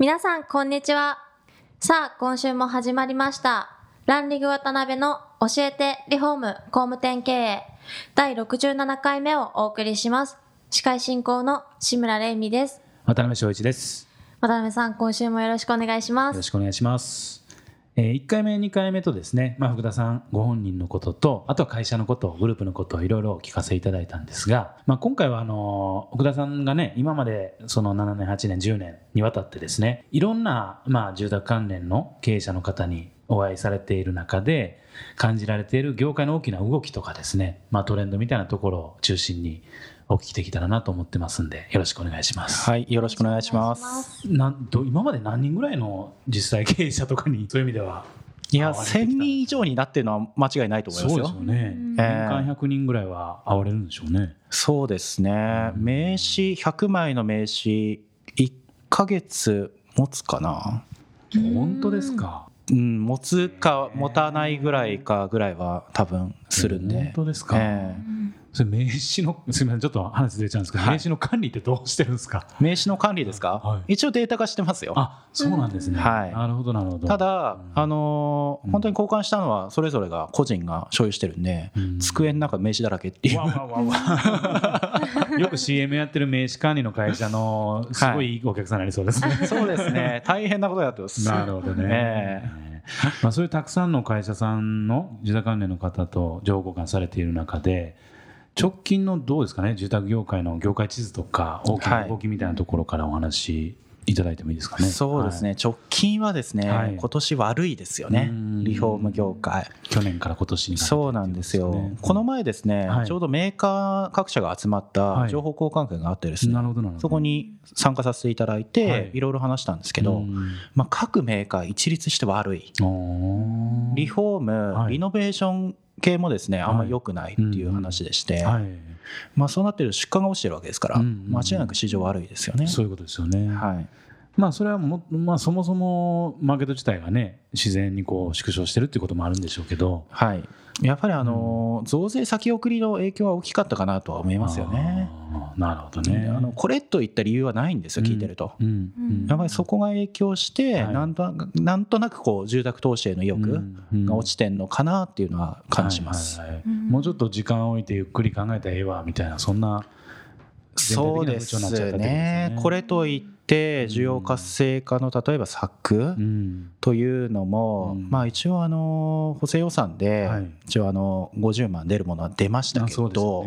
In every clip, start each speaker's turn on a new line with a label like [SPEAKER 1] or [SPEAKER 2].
[SPEAKER 1] 皆さんこんにちは。さあ今週も始まりました。ランリグ渡辺の教えてリフォーム工務店経営。第67回目をお送りします。司会進行の志村玲美です。
[SPEAKER 2] 渡辺翔一です。
[SPEAKER 1] 渡辺さん今週もよろしくお願いします。
[SPEAKER 2] よろしくお願いしますえ、1回目2回目とですね、まあ、福田さんご本人のこととあとは会社のことグループのことをいろいろお聞かせいただいたんですが、まあ、今回はあの福田さんがね今までその7年8年10年にわたってですねいろんな、まあ、住宅関連の経営者の方にお会いされている中で感じられている業界の大きな動きとかですね、まあ、トレンドみたいなところを中心にお聞きできたらなと思ってますんでよろしくお願いします。
[SPEAKER 3] はいよろしくお願いします。
[SPEAKER 2] なんと今まで何人ぐらいの実際経営者とかにそういう意味ではい
[SPEAKER 3] や1000人以上になってるのは間違いないと思いますよ。
[SPEAKER 2] そうですよね、年間100人ぐらいは会われるんでしょうね。
[SPEAKER 3] そうですね。名刺100枚の名刺1か月持つかな？
[SPEAKER 2] 本当ですか？
[SPEAKER 3] うん、持つか持たないぐらいかぐらいは多分するんで。
[SPEAKER 2] 本当ですか、えーそれ名刺の すみませんちょっと話ずれちゃうんですけど、はい、名刺の管理ってどうしてるんですか？
[SPEAKER 3] 名刺の管理ですか、はい、一応データ化してますよ。
[SPEAKER 2] あそうなんですね、はい、なるほどなるほど。
[SPEAKER 3] ただ、あのー、本当に交換したのはそれぞれが個人が所有してるんで、うん、机の中名刺だらけっていう。わわわ
[SPEAKER 2] わ。よく CM やってる名刺管理の会社のすごいいいお客さんになりそうですね、
[SPEAKER 3] そうですね。大変なことやってます。
[SPEAKER 2] なるほどね、えーまあ、そういうたくさんの会社さんの自宅関連の方と情報交換されている中で直近のどうですかね？住宅業界の業界地図とか大きな動きみたいなところからお話いただいてもいいですかね？
[SPEAKER 3] そうですね、はい、直近はですね、はい、今年悪いですよね、リフォーム業界。
[SPEAKER 2] 去年から今年に、
[SPEAKER 3] ね、そうなんですよ。この前ですね、はい、ちょうどメーカー各社が集まった情報交換会があってですね、そこに参加させていただいて、い。ろいろ話したんですけど、まあ、各メーカー一律して悪い。リフォーム、リノベーション系もですねあんまり良くないっていう話でして、まあ、そうなってると出荷が落ちてるわけですから、間違いなく市場悪いですよね。
[SPEAKER 2] そういうことですよね、はいまあ、それはも、まあ、そもそもマーケット自体がね自然にこう縮小してるっていうこともあるんでしょうけど、
[SPEAKER 3] はい、やっぱりあの、増税先送りの影響は大きかったかなとは思いますよね。
[SPEAKER 2] なるほどね。
[SPEAKER 3] あのこれといった理由はないんですよ、聞いてると。うんやっぱりそこが影響して、なんとなんとなくこう住宅投資への意欲が落ちてんのかなっていうのは感じます。
[SPEAKER 2] もうちょっと時間を置いてゆっくり考えたらええわみたいなそんな
[SPEAKER 3] そうですね。これといって需要活性化の例えば策というのも、まあ一応あの補正予算で一応あの50万出るものは出ましたけど、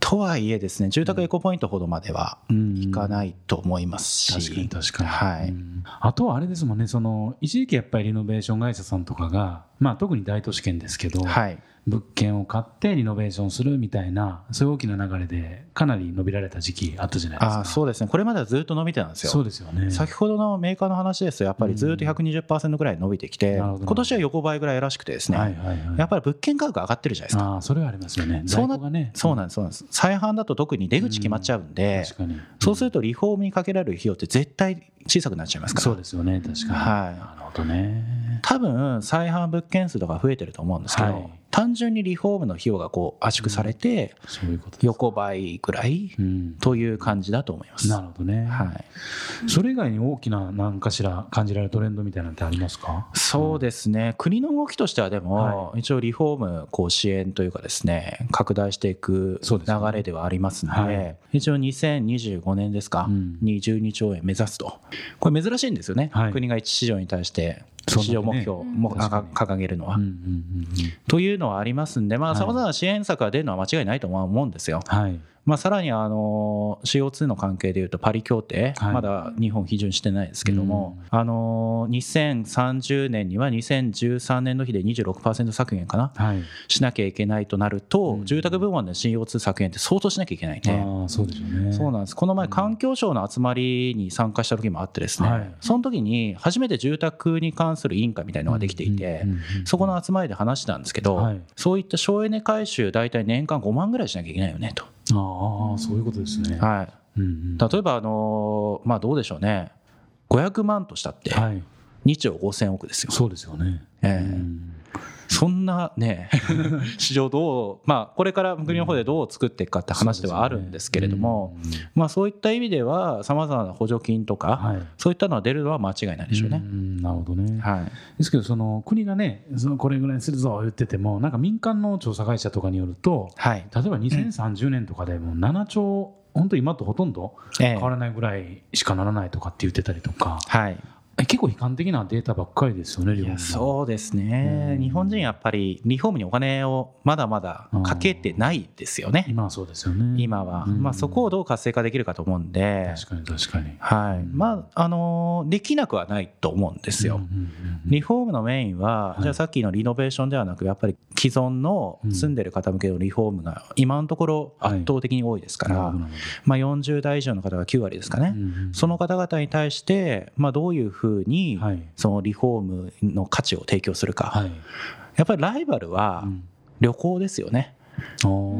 [SPEAKER 3] とはいえですね住宅エコポイントほどまではいかないと思いますし、
[SPEAKER 2] 確かにはい、あとはあれですもんねその一時期やっぱりリノベーション会社さんとかが、まあ、特に大都市圏ですけど、はい、物件を買ってリノベーションするみたいなそういう大きな流れでかなり伸びられた時期あったじゃないですか。
[SPEAKER 3] あそうですね。これまではずっと伸びてたんですよ。
[SPEAKER 2] そうですよね。
[SPEAKER 3] 先ほどのメーカーの話ですとやっぱりずっと120%ぐらい伸びてきて、うん、今年は横ばいぐらいらしくてですね、はいはいはい、やっぱり物件価格上がってるじゃないですか。
[SPEAKER 2] あそれはありますよね。
[SPEAKER 3] そうな、ね、そうなんですそうなんです。再販だと特に出口決まっちゃうんで、うん、そうするとリフォームにかけられる費用って絶対小さくなっちゃいますから
[SPEAKER 2] そうですよね確かに、はい、なるほどね
[SPEAKER 3] 多分再販物件数とか増えてると思うんですけど、はい単純にリフォームの費用がこう圧縮されて、横ばいぐらいという感じだと思います。
[SPEAKER 2] なるほどね。はい。それ以外に大きな何かしら感じられるトレンドみたいなのってありますか？
[SPEAKER 3] そうですね。国の動きとしてはでも、一応リフォームこう支援というかですね、拡大していく流れではありますので、一応2025年ですか、に12兆円目指すと。これ珍しいんですよね。国が一市場に対して市場目標も掲げるのは。というのはありますんで、まあ、さまざまな支援策が出るのは間違いないと思うんですよ。はいまあ、さらにあの CO2 の関係でいうとパリ協定、はい、まだ日本批准してないですけども、うん、あの2030年には2013年の比で26%削減かな、はい、しなきゃいけないとなると、うん、住宅部門で CO2 削減って相当しなきゃいけないね。
[SPEAKER 2] あそうですよね。
[SPEAKER 3] そうなんです。この前環境省の集まりに参加した時もあってですね、はい、その時に初めて住宅に関する委員会みたいなのができていて、そこの集まりで話したんですけど、はい、そういった省エネ回収大体年間5万ぐらいしなきゃいけないよねと。
[SPEAKER 2] ああそういうことですね。
[SPEAKER 3] はい、うんうん、例えばあのまあどうでしょうね500万としたって2兆5000億ですよ。
[SPEAKER 2] そうですよね。えー、うん
[SPEAKER 3] そんなね 市場どうまあこれから国の方でどう作っていくかって話ではあるんですけれども、まあそういった意味ではさまざまな補助金とか、そういったのは出るのは間違いないでしょうね。
[SPEAKER 2] なるほどね、はい、ですけどその国がねそのこれぐらいするぞ言っててもなんか民間の調査会社とかによると、はい、例えば2030年とかでも7兆本当今とほとんど変わらないぐらいしかならないとかって言ってたりとか、はい、結構悲観的なデータばっかりですよね、
[SPEAKER 3] いやそうですね、うん、日本人やっぱりリフォームにお金をまだまだかけてないですよね、
[SPEAKER 2] 今はそうですよね。
[SPEAKER 3] 今は、うん、まあ、そこをどう活性化できるかと思うんで、
[SPEAKER 2] 確かに確かに、
[SPEAKER 3] はい。まああのできなくはないと思うんですよ。リフォームのメインは、はい、じゃあさっきのリノベーションではなく、やっぱり既存の住んでる方向けのリフォームが、今のところ圧倒的に多いですから、はい、まあ、40代以上の方が9割ですかね、その方々に対して、まあ、どういうふうふうにそのリフォームの価値を提供するか、やっぱりライバルは旅行ですよね。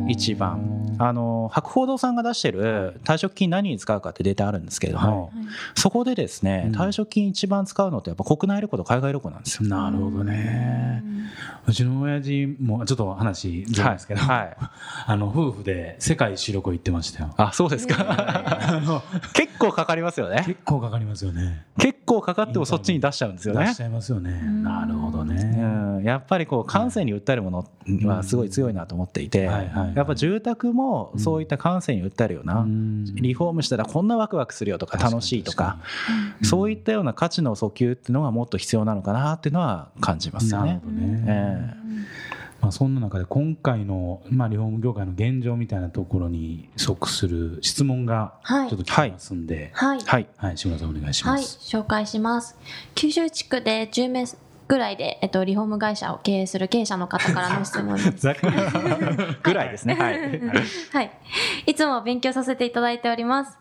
[SPEAKER 3] 一番あの博報堂さんが出してる退職金何に使うかってデータあるんですけれども、はい、そこでですね退職金一番使うのってやっぱ国内旅行と海外旅行なんですよ。
[SPEAKER 2] なるほどね。うちの親父もちょっと話ずるんですけど、はい、あの夫婦で世界一周旅行行ってましたよ。
[SPEAKER 3] あそうですか。結構かかりますよね。
[SPEAKER 2] 結構かかりますよね。
[SPEAKER 3] 結構かかってもそっちに出しちゃうんですよね。
[SPEAKER 2] 出しちゃいますよね。なるほどね。
[SPEAKER 3] うん、やっぱりこう感性に訴えるものはすごい強いなと思っていて。やっぱ住宅もそういった感性に訴えるような、うん、リフォームしたらこんなワクワクするよとか楽しいとかそういったような価値の訴求っていうのがもっと必要なのかなっていうのは感じますよね。ねえ
[SPEAKER 2] ー、まあ、そんな中で今回の、まあ、リフォーム業界の現状みたいなところに即する質問がちょっと来てますんで、
[SPEAKER 1] はい、
[SPEAKER 2] はい、はい、志村さんお願いします。
[SPEAKER 1] はい、紹介します。九州地区で10名ぐらいで、えっと、リフォーム会社を経営する経営者の方からの質問です。
[SPEAKER 3] ぐらいですね。はい。
[SPEAKER 1] はい。いつも勉強させていただいております。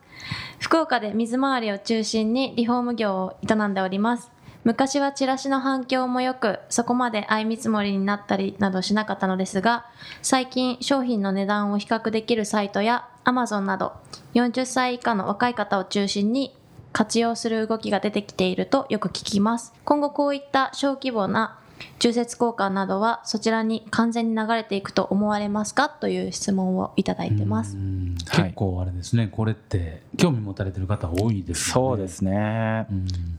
[SPEAKER 1] 福岡で水回りを中心にリフォーム業を営んでおります。昔はチラシの反響も良く、そこまで相見積もりになったりなどしなかったのですが、最近商品の値段を比較できるサイトや Amazon など、40歳以下の若い方を中心に活用する動きが出てきているとよく聞きます。今後こういった小規模な中節交換などはそちらに完全に流れていくと思われますか？という質問をいただいてます。
[SPEAKER 2] 結構あれですね、これって興味持たれてる方多いです、
[SPEAKER 3] ね、そうですね。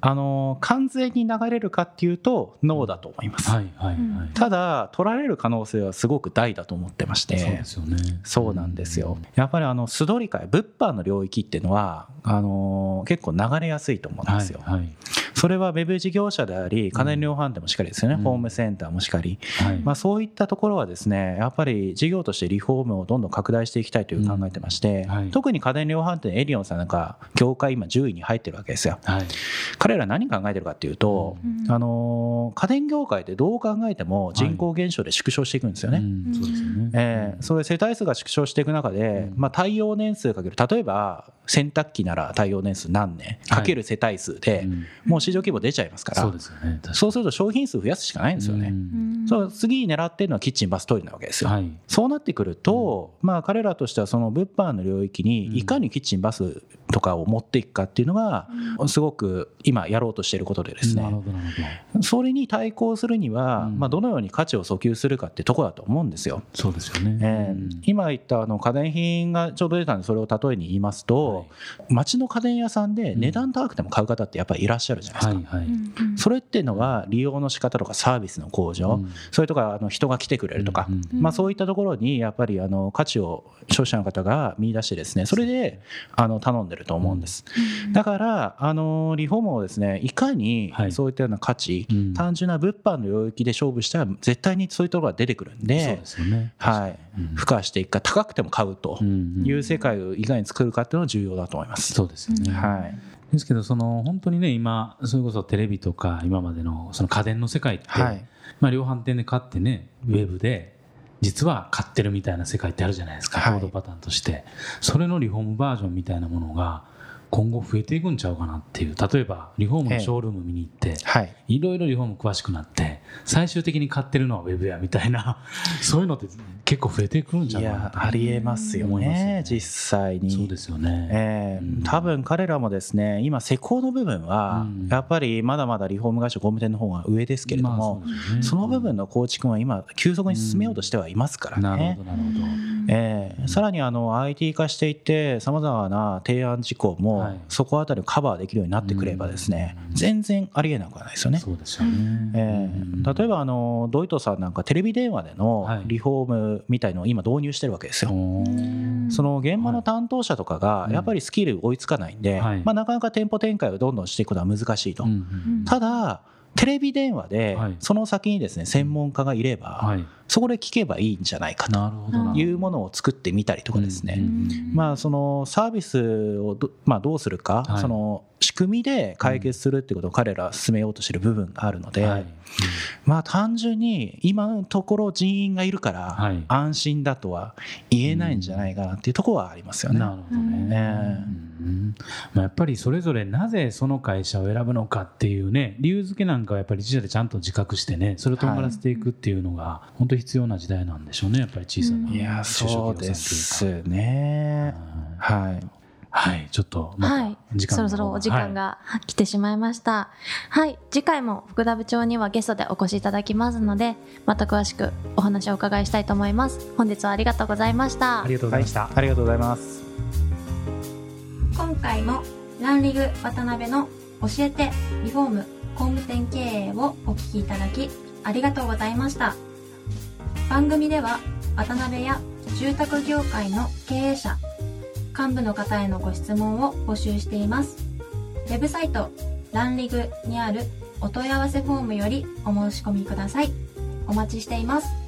[SPEAKER 3] あの完全に流れるかっていうとノーだと思います。はいはいはい。ただ取られる可能性はすごく大だと思ってまして。そうですよね。そうなんですよ。やっぱりあの素取り会物販の領域っていうのはあの結構流れやすいと思うんですよ。はい、はい それはウェブ事業者であり家電量販店もしっかりですよね、うん、ホームセンターもしっかり、はい、まあ、そういったところはですねやっぱり事業としてリフォームをどんどん拡大していきたいという考えてまして、うんはい、特に家電量販店エディオンさんなんか業界今10位に入ってるわけですよ、はい、彼ら何考えてるかっていうと、うん、あの家電業界ってどう考えても人口減少で縮小していくんですよね、そうですよね、えー、それ世帯数が縮小していく中で、まあ、対応年数かける例えば洗濯機なら対応年数何年かける世帯数で、もう市場規模出ちゃいますからそうですよ、ね、そうすると商品数増やすしかないんですよね。そう次狙ってるのはキッチンバストイレなわけですよ。はい、そうなってくると、まあ、彼らとしてはその物販の領域にいかにキッチンバスとかを持っていくかっていうのがすごく今やろうとしていることでですね。それに対抗するには、まあ、どのように価値を訴求するかっていうところだと思うんですよ。
[SPEAKER 2] そうですよね、
[SPEAKER 3] えー、今言ったあの家電品がちょうど出たんでそれを例えに言いますと、ど、街の家電屋さんで値段高くても買う方ってやっぱりいらっしゃるじゃないですか、はいはい、それっていうのは利用の仕方とかサービスの向上、うん、それとかあの人が来てくれるとか、うん、まあ、そういったところにやっぱりあの価値を消費者の方が見出してですねそれであの頼んでると思うんです、だからあのリフォームをですねいかにそういったような価値、単純な物販の領域で勝負したら絶対にそういうところが出てくるんで、ね、はい、付加していくか高くても買うという世界をいかに作るかっていうのが重要だと思います。
[SPEAKER 2] そうですよね、はいですけどその本当にね今それこそテレビとか今までのその家電の世界って、はい、まあ、量販店で買ってねウェブで実は買ってるみたいな世界ってあるじゃないですか、はい、ードパターンとして。それのリフォームバージョンみたいなものが今後増えていくんちゃうかなっていう。例えばリフォームのショールーム見に行って、はい、いろいろリフォーム詳しくなって最終的に買ってるのはウェブやみたいな。そういうのって結構増えてくるんじゃないか
[SPEAKER 3] なありえますよね、ね、実際に。
[SPEAKER 2] そうですよね、
[SPEAKER 3] えー、うん、多分彼らもですね今施工の部分はやっぱりまだまだリフォーム会社工務店の方が上ですけれども、まあそね、その部分の構築は今急速に進めようとしてはいますからね、なるほどなるほど、えー、さらにあの IT 化していってさまざまな提案事項もそこあたりをカバーできるようになってくればですね、全然ありえなくはないですよね。そうですよね、えー、例えばあのドイトさんなんかテレビ電話でのリフォームみたいのを今導入してるわけですよ。その現場の担当者とかがやっぱりスキル追いつかないんで、まあ、なかなか店舗展開をどんどんしていくことは難しいと。ただテレビ電話でその先にですね専門家がいればそこで聞けばいいんじゃないかというものを作ってみたりとかですね。まあそのサービスをど,、まあ、どうするかその仕組みで解決するってことを彼ら進めようとしてる部分があるのでまあ単純に今のところ人員がいるから安心だとは言えないんじゃないかなっていうところはありますよね。なるほどね、
[SPEAKER 2] うん。まあ、やっぱりそれぞれなぜその会社を選ぶのかっていうね理由付けなんかはやっぱり自社でちゃんと自覚してねそれをとんがらせていくっていうのが本当に必要な時代なんでしょうねやっぱり小さな、
[SPEAKER 3] いやそうですね。はい
[SPEAKER 2] はい、ちょっと
[SPEAKER 1] はい、そろそろお時間が 来てしまいました。はい、はい、次回も福田部長にはゲストでお越しいただきますので、また詳しくお話をお伺いしたいと思います。本日はありがとうございました。
[SPEAKER 2] ありがとうございました。はい、
[SPEAKER 3] ありがとうございます。
[SPEAKER 1] 今回もランリグ渡辺の教えてリフォーム工務店経営をお聞きいただきありがとうございました。番組では渡辺や住宅業界の経営者幹部の方へのご質問を募集しています。ウェブサイトランリグにあるお問い合わせフォームよりお申し込みください。お待ちしています。